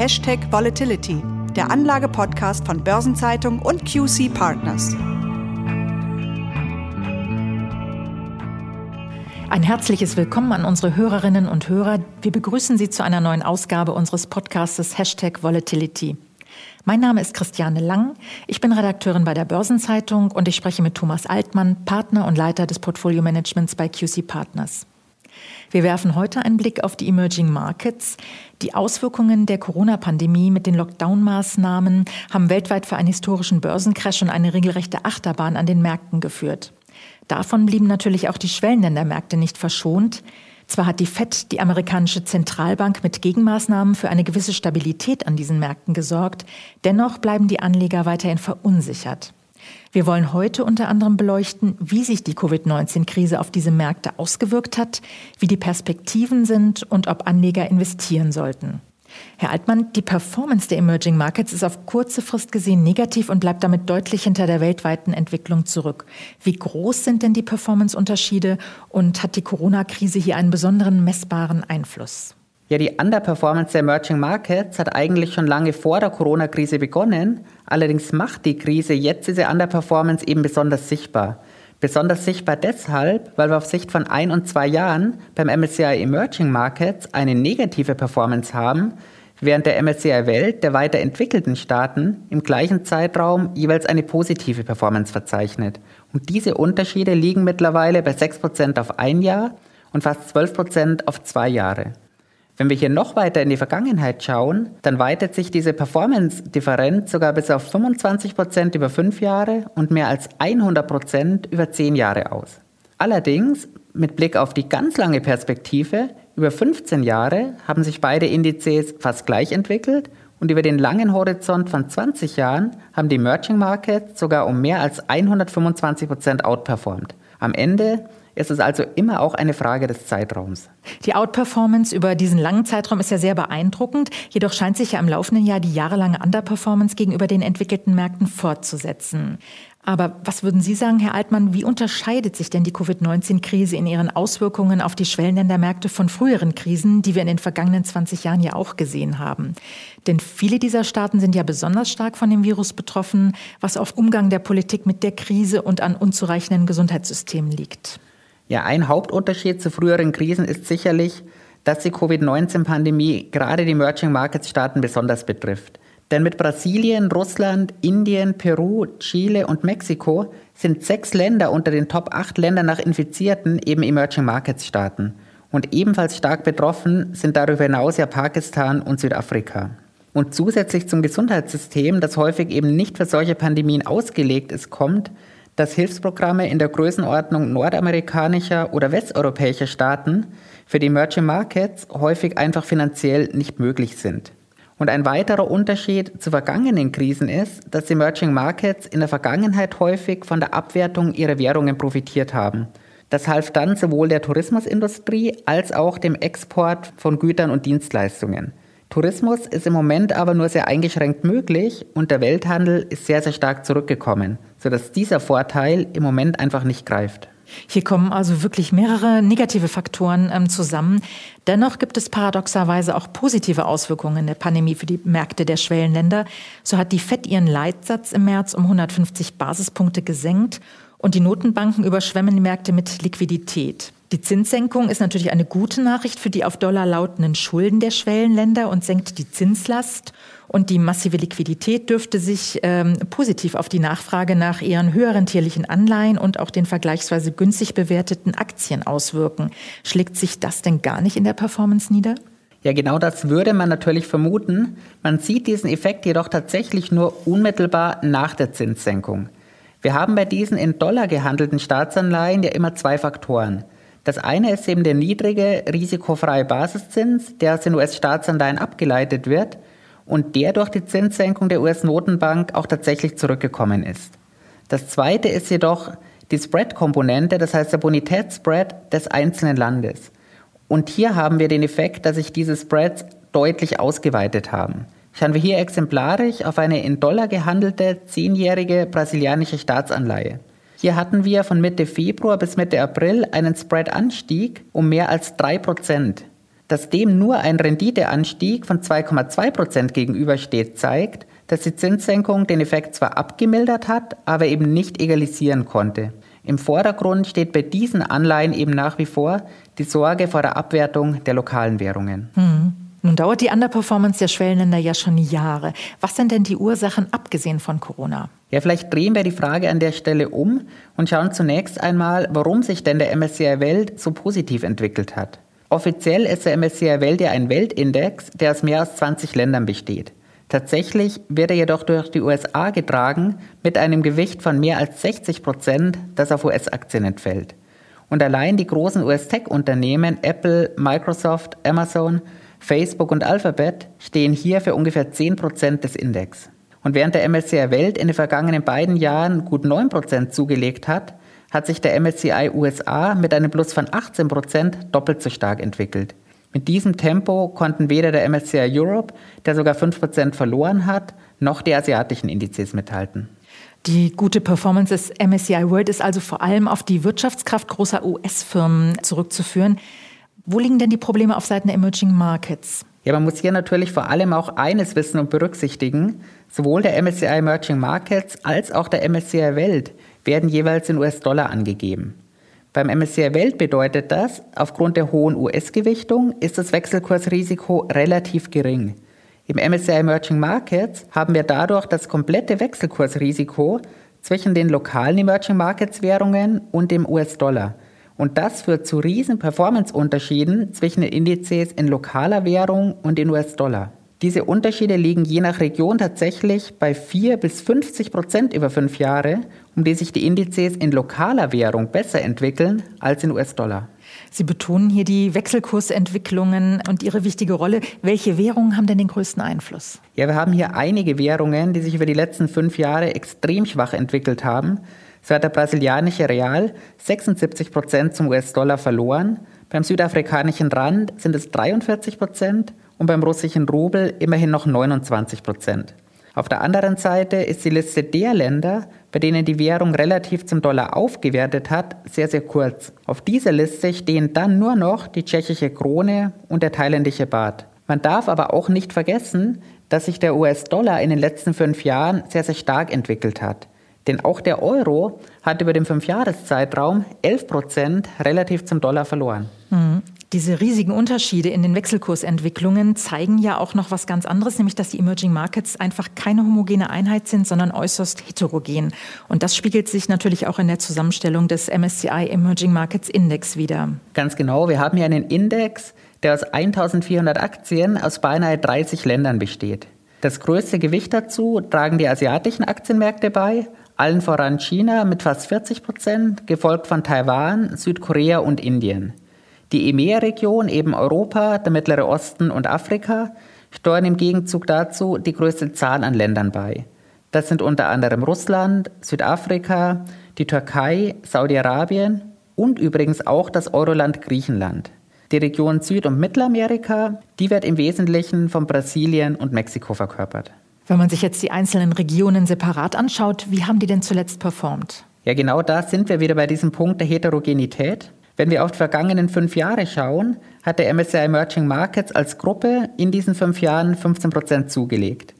Hashtag Volatility, der Anlage-Podcast von Börsenzeitung und QC Partners. Ein herzliches Willkommen an unsere Hörerinnen und Hörer. Wir begrüßen Sie zu einer neuen Ausgabe unseres Podcastes Hashtag Volatility. Mein Name ist Christiane Lang. Ich bin Redakteurin bei der Börsenzeitung und ich spreche mit Thomas Altmann, Partner und Leiter des Portfolio Managements bei QC Partners. Wir werfen heute einen Blick auf die Emerging Markets. Die Auswirkungen der Corona-Pandemie mit den Lockdown-Maßnahmen haben weltweit für einen historischen Börsencrash und eine regelrechte Achterbahn an den Märkten geführt. Davon blieben natürlich auch die Schwellenländermärkte nicht verschont. Zwar hat die Fed, die amerikanische Zentralbank, mit Gegenmaßnahmen für eine gewisse Stabilität an diesen Märkten gesorgt, dennoch bleiben die Anleger weiterhin verunsichert. Wir wollen heute unter anderem beleuchten, wie sich die Covid-19-Krise auf diese Märkte ausgewirkt hat, wie die Perspektiven sind und ob Anleger investieren sollten. Herr Altmann, die Performance der Emerging Markets ist auf kurze Frist gesehen negativ und bleibt damit deutlich hinter der weltweiten Entwicklung zurück. Wie groß sind denn die Performance-Unterschiede und hat die Corona-Krise hier einen besonderen messbaren Einfluss? Ja, die Underperformance der Emerging Markets hat eigentlich schon lange vor der Corona-Krise begonnen. Allerdings macht die Krise jetzt diese Underperformance eben besonders sichtbar. Besonders sichtbar deshalb, weil wir auf Sicht von ein und zwei Jahren beim MSCI Emerging Markets eine negative Performance haben, während der MSCI Welt der weiterentwickelten Staaten im gleichen Zeitraum jeweils eine positive Performance verzeichnet. Und diese Unterschiede liegen mittlerweile bei 6% auf ein Jahr und fast 12% auf zwei Jahre. Wenn wir hier noch weiter in die Vergangenheit schauen, dann weitet sich diese Performance-Differenz sogar bis auf 25 Prozent über fünf Jahre und mehr als 100 Prozent über zehn Jahre aus. Allerdings, mit Blick auf die ganz lange Perspektive, über 15 Jahre haben sich beide Indizes fast gleich entwickelt und über den langen Horizont von 20 Jahren haben die Emerging Markets sogar um mehr als 125 Prozent outperformed. Am Ende ist es also immer auch eine Frage des Zeitraums. Die Outperformance über diesen langen Zeitraum ist ja sehr beeindruckend. Jedoch scheint sich ja im laufenden Jahr die jahrelange Underperformance gegenüber den entwickelten Märkten fortzusetzen. Aber was würden Sie sagen, Herr Altmann, wie unterscheidet sich denn die Covid-19-Krise in ihren Auswirkungen auf die Schwellenländermärkte von früheren Krisen, die wir in den vergangenen 20 Jahren ja auch gesehen haben? Denn viele dieser Staaten sind ja besonders stark von dem Virus betroffen, was auf Umgang der Politik mit der Krise und an unzureichenden Gesundheitssystemen liegt. Ja, ein Hauptunterschied zu früheren Krisen ist sicherlich, dass die Covid-19-Pandemie gerade die Emerging Markets Staaten besonders betrifft. Denn mit Brasilien, Russland, Indien, Peru, Chile und Mexiko sind sechs Länder unter den Top 8 Ländern nach Infizierten eben Emerging Markets Staaten. Und ebenfalls stark betroffen sind darüber hinaus ja Pakistan und Südafrika. Und zusätzlich zum Gesundheitssystem, das häufig eben nicht für solche Pandemien ausgelegt ist, kommt, dass Hilfsprogramme in der Größenordnung nordamerikanischer oder westeuropäischer Staaten für die Emerging Markets häufig einfach finanziell nicht möglich sind. Und ein weiterer Unterschied zu vergangenen Krisen ist, dass die Emerging Markets in der Vergangenheit häufig von der Abwertung ihrer Währungen profitiert haben. Das half dann sowohl der Tourismusindustrie als auch dem Export von Gütern und Dienstleistungen. Tourismus ist im Moment aber nur sehr eingeschränkt möglich und der Welthandel ist sehr, sehr stark zurückgekommen, sodass dieser Vorteil im Moment einfach nicht greift. Hier kommen also wirklich mehrere negative Faktoren ähm, zusammen. Dennoch gibt es paradoxerweise auch positive Auswirkungen der Pandemie für die Märkte der Schwellenländer. So hat die FED ihren Leitsatz im März um 150 Basispunkte gesenkt und die Notenbanken überschwemmen die Märkte mit Liquidität. Die Zinssenkung ist natürlich eine gute Nachricht für die auf Dollar lautenden Schulden der Schwellenländer und senkt die Zinslast. Und die massive Liquidität dürfte sich ähm, positiv auf die Nachfrage nach ihren höheren tierlichen Anleihen und auch den vergleichsweise günstig bewerteten Aktien auswirken. Schlägt sich das denn gar nicht in der Performance nieder? Ja, genau das würde man natürlich vermuten. Man sieht diesen Effekt jedoch tatsächlich nur unmittelbar nach der Zinssenkung. Wir haben bei diesen in Dollar gehandelten Staatsanleihen ja immer zwei Faktoren. Das eine ist eben der niedrige, risikofreie Basiszins, der aus den US-Staatsanleihen abgeleitet wird und der durch die Zinssenkung der US-Notenbank auch tatsächlich zurückgekommen ist. Das zweite ist jedoch die Spread-Komponente, das heißt der Bonitätsspread des einzelnen Landes. Und hier haben wir den Effekt, dass sich diese Spreads deutlich ausgeweitet haben. Schauen wir hier exemplarisch auf eine in Dollar gehandelte zehnjährige brasilianische Staatsanleihe. Hier hatten wir von Mitte Februar bis Mitte April einen Spread-Anstieg um mehr als 3%. dass dem nur ein Renditeanstieg von 2,2 Prozent gegenübersteht, zeigt, dass die Zinssenkung den Effekt zwar abgemildert hat, aber eben nicht egalisieren konnte. Im Vordergrund steht bei diesen Anleihen eben nach wie vor die Sorge vor der Abwertung der lokalen Währungen. Hm. Nun dauert die Underperformance der Schwellenländer ja schon Jahre. Was sind denn die Ursachen abgesehen von Corona? Ja, vielleicht drehen wir die Frage an der Stelle um und schauen zunächst einmal, warum sich denn der MSCI Welt so positiv entwickelt hat. Offiziell ist der MSCI Welt ja ein Weltindex, der aus mehr als 20 Ländern besteht. Tatsächlich wird er jedoch durch die USA getragen mit einem Gewicht von mehr als 60 Prozent, das auf US-Aktien entfällt. Und allein die großen US-Tech-Unternehmen Apple, Microsoft, Amazon, Facebook und Alphabet stehen hier für ungefähr 10 Prozent des Index. Und während der MSCI Welt in den vergangenen beiden Jahren gut 9 Prozent zugelegt hat, hat sich der MSCI USA mit einem Plus von 18 Prozent doppelt so stark entwickelt. Mit diesem Tempo konnten weder der MSCI Europe, der sogar 5% verloren hat, noch die asiatischen Indizes mithalten. Die gute Performance des MSCI World ist also vor allem auf die Wirtschaftskraft großer US-Firmen zurückzuführen. Wo liegen denn die Probleme auf Seiten der Emerging Markets? Ja, man muss hier natürlich vor allem auch eines wissen und berücksichtigen. Sowohl der MSCI Emerging Markets als auch der MSCI Welt werden jeweils in US-Dollar angegeben. Beim MSCI Welt bedeutet das, aufgrund der hohen US-Gewichtung ist das Wechselkursrisiko relativ gering. Im MSCI Emerging Markets haben wir dadurch das komplette Wechselkursrisiko zwischen den lokalen Emerging Markets Währungen und dem US-Dollar. Und das führt zu riesen Performance-Unterschieden zwischen den Indizes in lokaler Währung und in US-Dollar. Diese Unterschiede liegen je nach Region tatsächlich bei 4 bis 50 Prozent über fünf Jahre, um die sich die Indizes in lokaler Währung besser entwickeln als in US-Dollar. Sie betonen hier die Wechselkursentwicklungen und ihre wichtige Rolle. Welche Währungen haben denn den größten Einfluss? Ja, wir haben hier einige Währungen, die sich über die letzten fünf Jahre extrem schwach entwickelt haben. So hat der brasilianische Real 76 Prozent zum US-Dollar verloren. Beim südafrikanischen Rand sind es 43 Prozent und beim russischen Rubel immerhin noch 29 Prozent. Auf der anderen Seite ist die Liste der Länder, bei denen die Währung relativ zum Dollar aufgewertet hat, sehr, sehr kurz. Auf dieser Liste stehen dann nur noch die tschechische Krone und der thailändische Baht. Man darf aber auch nicht vergessen, dass sich der US-Dollar in den letzten fünf Jahren sehr, sehr stark entwickelt hat. Denn auch der Euro hat über den Fünfjahreszeitraum 11 Prozent relativ zum Dollar verloren. Mhm. Diese riesigen Unterschiede in den Wechselkursentwicklungen zeigen ja auch noch was ganz anderes, nämlich dass die Emerging Markets einfach keine homogene Einheit sind, sondern äußerst heterogen. Und das spiegelt sich natürlich auch in der Zusammenstellung des MSCI Emerging Markets Index wieder. Ganz genau. Wir haben hier einen Index, der aus 1400 Aktien aus beinahe 30 Ländern besteht. Das größte Gewicht dazu tragen die asiatischen Aktienmärkte bei, allen voran China mit fast 40 Prozent, gefolgt von Taiwan, Südkorea und Indien. Die EMEA-Region, eben Europa, der Mittlere Osten und Afrika, steuern im Gegenzug dazu die größte Zahl an Ländern bei. Das sind unter anderem Russland, Südafrika, die Türkei, Saudi-Arabien und übrigens auch das Euroland Griechenland. Die Region Süd- und Mittelamerika, die wird im Wesentlichen von Brasilien und Mexiko verkörpert. Wenn man sich jetzt die einzelnen Regionen separat anschaut, wie haben die denn zuletzt performt? Ja, genau da sind wir wieder bei diesem Punkt der Heterogenität. Wenn wir auf die vergangenen fünf Jahre schauen, hat der MSCI Emerging Markets als Gruppe in diesen fünf Jahren 15 Prozent zugelegt.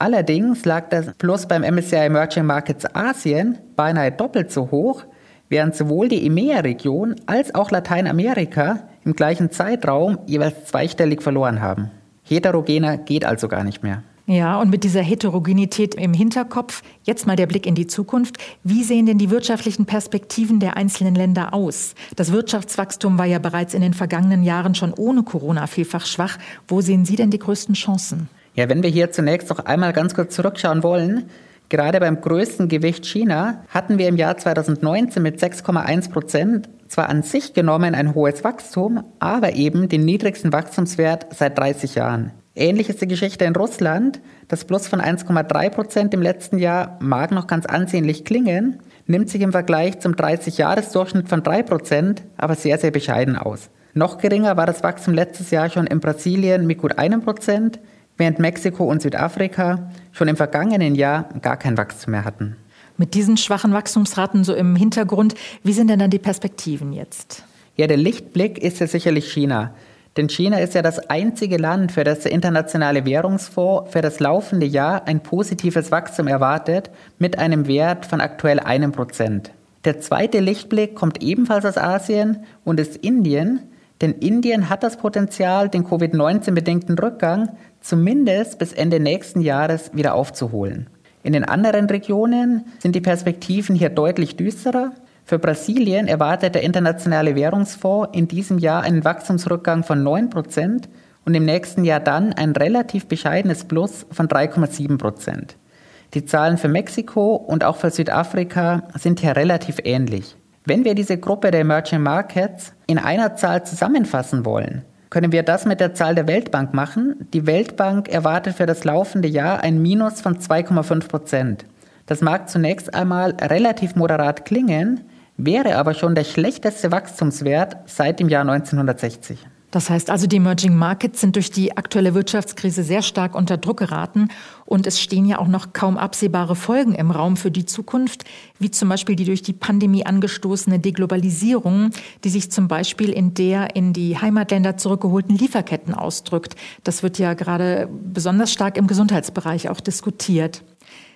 Allerdings lag das Plus beim MSCI Emerging Markets Asien beinahe doppelt so hoch, während sowohl die EMEA-Region als auch Lateinamerika im gleichen Zeitraum jeweils zweistellig verloren haben. Heterogener geht also gar nicht mehr. Ja, und mit dieser Heterogenität im Hinterkopf, jetzt mal der Blick in die Zukunft. Wie sehen denn die wirtschaftlichen Perspektiven der einzelnen Länder aus? Das Wirtschaftswachstum war ja bereits in den vergangenen Jahren schon ohne Corona vielfach schwach. Wo sehen Sie denn die größten Chancen? Ja, wenn wir hier zunächst noch einmal ganz kurz zurückschauen wollen, Gerade beim größten Gewicht China hatten wir im Jahr 2019 mit 6,1 Prozent zwar an sich genommen ein hohes Wachstum, aber eben den niedrigsten Wachstumswert seit 30 Jahren. Ähnlich ist die Geschichte in Russland. Das Plus von 1,3 Prozent im letzten Jahr mag noch ganz ansehnlich klingen, nimmt sich im Vergleich zum 30-Jahres-Durchschnitt von 3 Prozent aber sehr, sehr bescheiden aus. Noch geringer war das Wachstum letztes Jahr schon in Brasilien mit gut einem Prozent, während Mexiko und Südafrika schon im vergangenen Jahr gar kein Wachstum mehr hatten. Mit diesen schwachen Wachstumsraten so im Hintergrund, wie sind denn dann die Perspektiven jetzt? Ja, der Lichtblick ist ja sicherlich China. Denn China ist ja das einzige Land, für das der Internationale Währungsfonds für das laufende Jahr ein positives Wachstum erwartet mit einem Wert von aktuell einem Prozent. Der zweite Lichtblick kommt ebenfalls aus Asien und ist Indien, denn Indien hat das Potenzial, den Covid-19-bedingten Rückgang zumindest bis Ende nächsten Jahres wieder aufzuholen. In den anderen Regionen sind die Perspektiven hier deutlich düsterer für Brasilien erwartet der Internationale Währungsfonds in diesem Jahr einen Wachstumsrückgang von 9 Prozent und im nächsten Jahr dann ein relativ bescheidenes Plus von 3,7 Prozent. Die Zahlen für Mexiko und auch für Südafrika sind hier relativ ähnlich. Wenn wir diese Gruppe der Emerging Markets in einer Zahl zusammenfassen wollen, können wir das mit der Zahl der Weltbank machen. Die Weltbank erwartet für das laufende Jahr ein Minus von 2,5 Prozent. Das mag zunächst einmal relativ moderat klingen, wäre aber schon der schlechteste Wachstumswert seit dem Jahr 1960. Das heißt also, die Emerging Markets sind durch die aktuelle Wirtschaftskrise sehr stark unter Druck geraten und es stehen ja auch noch kaum absehbare Folgen im Raum für die Zukunft, wie zum Beispiel die durch die Pandemie angestoßene Deglobalisierung, die sich zum Beispiel in der in die Heimatländer zurückgeholten Lieferketten ausdrückt. Das wird ja gerade besonders stark im Gesundheitsbereich auch diskutiert.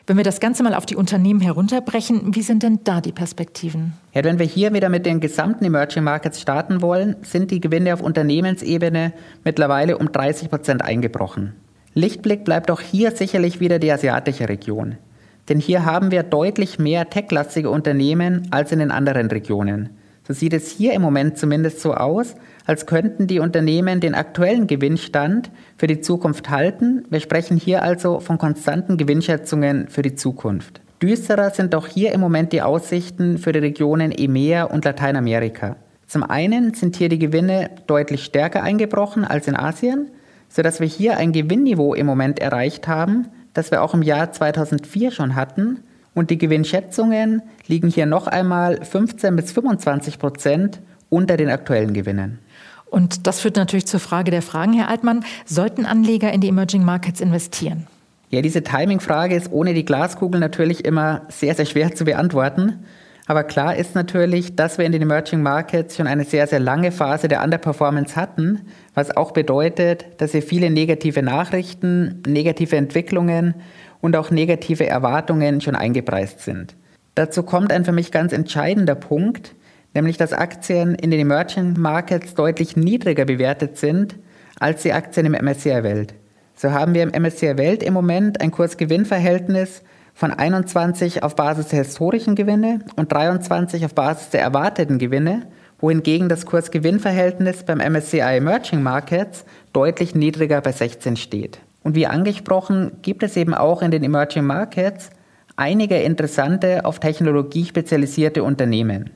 Wenn wir das Ganze mal auf die Unternehmen herunterbrechen, wie sind denn da die Perspektiven? Ja, wenn wir hier wieder mit den gesamten Emerging Markets starten wollen, sind die Gewinne auf Unternehmensebene mittlerweile um 30 Prozent eingebrochen. Lichtblick bleibt auch hier sicherlich wieder die asiatische Region. Denn hier haben wir deutlich mehr techlastige Unternehmen als in den anderen Regionen. So sieht es hier im Moment zumindest so aus, als könnten die Unternehmen den aktuellen Gewinnstand für die Zukunft halten. Wir sprechen hier also von konstanten Gewinnschätzungen für die Zukunft. Düsterer sind auch hier im Moment die Aussichten für die Regionen EMEA und Lateinamerika. Zum einen sind hier die Gewinne deutlich stärker eingebrochen als in Asien, sodass wir hier ein Gewinnniveau im Moment erreicht haben, das wir auch im Jahr 2004 schon hatten und die Gewinnschätzungen liegen hier noch einmal 15 bis 25 Prozent unter den aktuellen Gewinnen. Und das führt natürlich zur Frage der Fragen, Herr Altmann. Sollten Anleger in die Emerging Markets investieren? Ja, diese Timing-Frage ist ohne die Glaskugel natürlich immer sehr, sehr schwer zu beantworten. Aber klar ist natürlich, dass wir in den Emerging Markets schon eine sehr, sehr lange Phase der Underperformance hatten, was auch bedeutet, dass wir viele negative Nachrichten, negative Entwicklungen und auch negative Erwartungen schon eingepreist sind. Dazu kommt ein für mich ganz entscheidender Punkt, nämlich dass Aktien in den Emerging Markets deutlich niedriger bewertet sind als die Aktien im MSCI Welt. So haben wir im MSCI Welt im Moment ein Kurs-Gewinn-Verhältnis von 21 auf Basis der historischen Gewinne und 23 auf Basis der erwarteten Gewinne, wohingegen das Kurs-Gewinn-Verhältnis beim MSCI Emerging Markets deutlich niedriger bei 16 steht. Und wie angesprochen, gibt es eben auch in den Emerging Markets einige interessante, auf Technologie spezialisierte Unternehmen.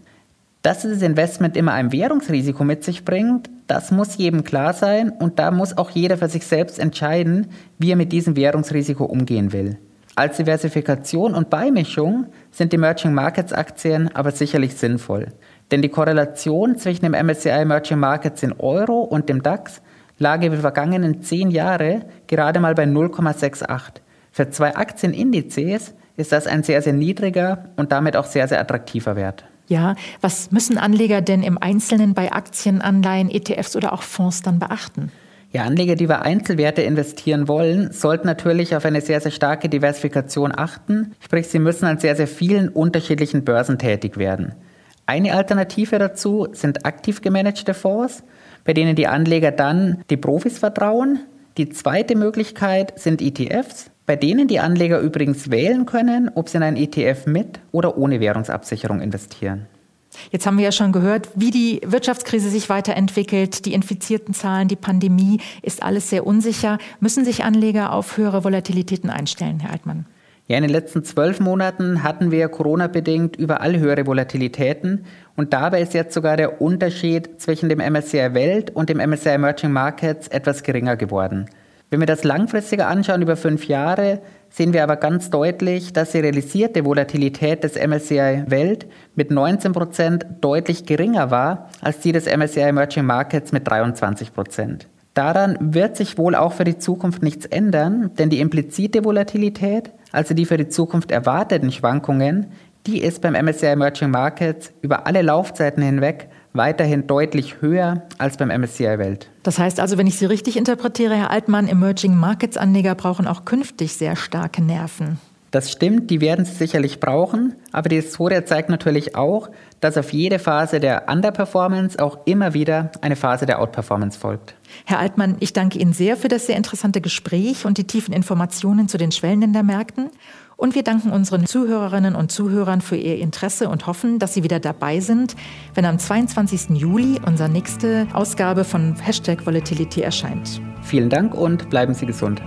Dass dieses Investment immer ein Währungsrisiko mit sich bringt, das muss jedem klar sein und da muss auch jeder für sich selbst entscheiden, wie er mit diesem Währungsrisiko umgehen will. Als Diversifikation und Beimischung sind Emerging Markets Aktien aber sicherlich sinnvoll. Denn die Korrelation zwischen dem MSCI Emerging Markets in Euro und dem DAX lag über die vergangenen zehn Jahre gerade mal bei 0,68. Für zwei Aktienindizes ist das ein sehr, sehr niedriger und damit auch sehr, sehr attraktiver Wert. Ja, was müssen Anleger denn im Einzelnen bei Aktien, Anleihen, ETFs oder auch Fonds dann beachten? Ja, Anleger, die bei Einzelwerte investieren wollen, sollten natürlich auf eine sehr, sehr starke Diversifikation achten. Sprich, sie müssen an sehr, sehr vielen unterschiedlichen Börsen tätig werden. Eine Alternative dazu sind aktiv gemanagte Fonds bei denen die Anleger dann die Profis vertrauen. Die zweite Möglichkeit sind ETFs, bei denen die Anleger übrigens wählen können, ob sie in einen ETF mit oder ohne Währungsabsicherung investieren. Jetzt haben wir ja schon gehört, wie die Wirtschaftskrise sich weiterentwickelt, die infizierten Zahlen, die Pandemie, ist alles sehr unsicher. Müssen sich Anleger auf höhere Volatilitäten einstellen, Herr Altmann? Ja, in den letzten zwölf Monaten hatten wir Corona-bedingt überall höhere Volatilitäten und dabei ist jetzt sogar der Unterschied zwischen dem MSCI Welt und dem MSCI Emerging Markets etwas geringer geworden. Wenn wir das langfristiger anschauen, über fünf Jahre, sehen wir aber ganz deutlich, dass die realisierte Volatilität des MSCI Welt mit 19 Prozent deutlich geringer war als die des MSCI Emerging Markets mit 23 Prozent. Daran wird sich wohl auch für die Zukunft nichts ändern, denn die implizite Volatilität also die für die Zukunft erwarteten Schwankungen, die ist beim MSCI Emerging Markets über alle Laufzeiten hinweg weiterhin deutlich höher als beim MSCI Welt. Das heißt also, wenn ich Sie richtig interpretiere, Herr Altmann, Emerging Markets Anleger brauchen auch künftig sehr starke Nerven. Das stimmt, die werden sie sicherlich brauchen, aber die Historie zeigt natürlich auch, dass auf jede Phase der Underperformance auch immer wieder eine Phase der Outperformance folgt. Herr Altmann, ich danke Ihnen sehr für das sehr interessante Gespräch und die tiefen Informationen zu den Schwellenländermärkten. Und wir danken unseren Zuhörerinnen und Zuhörern für ihr Interesse und hoffen, dass Sie wieder dabei sind, wenn am 22. Juli unsere nächste Ausgabe von Hashtag Volatility erscheint. Vielen Dank und bleiben Sie gesund.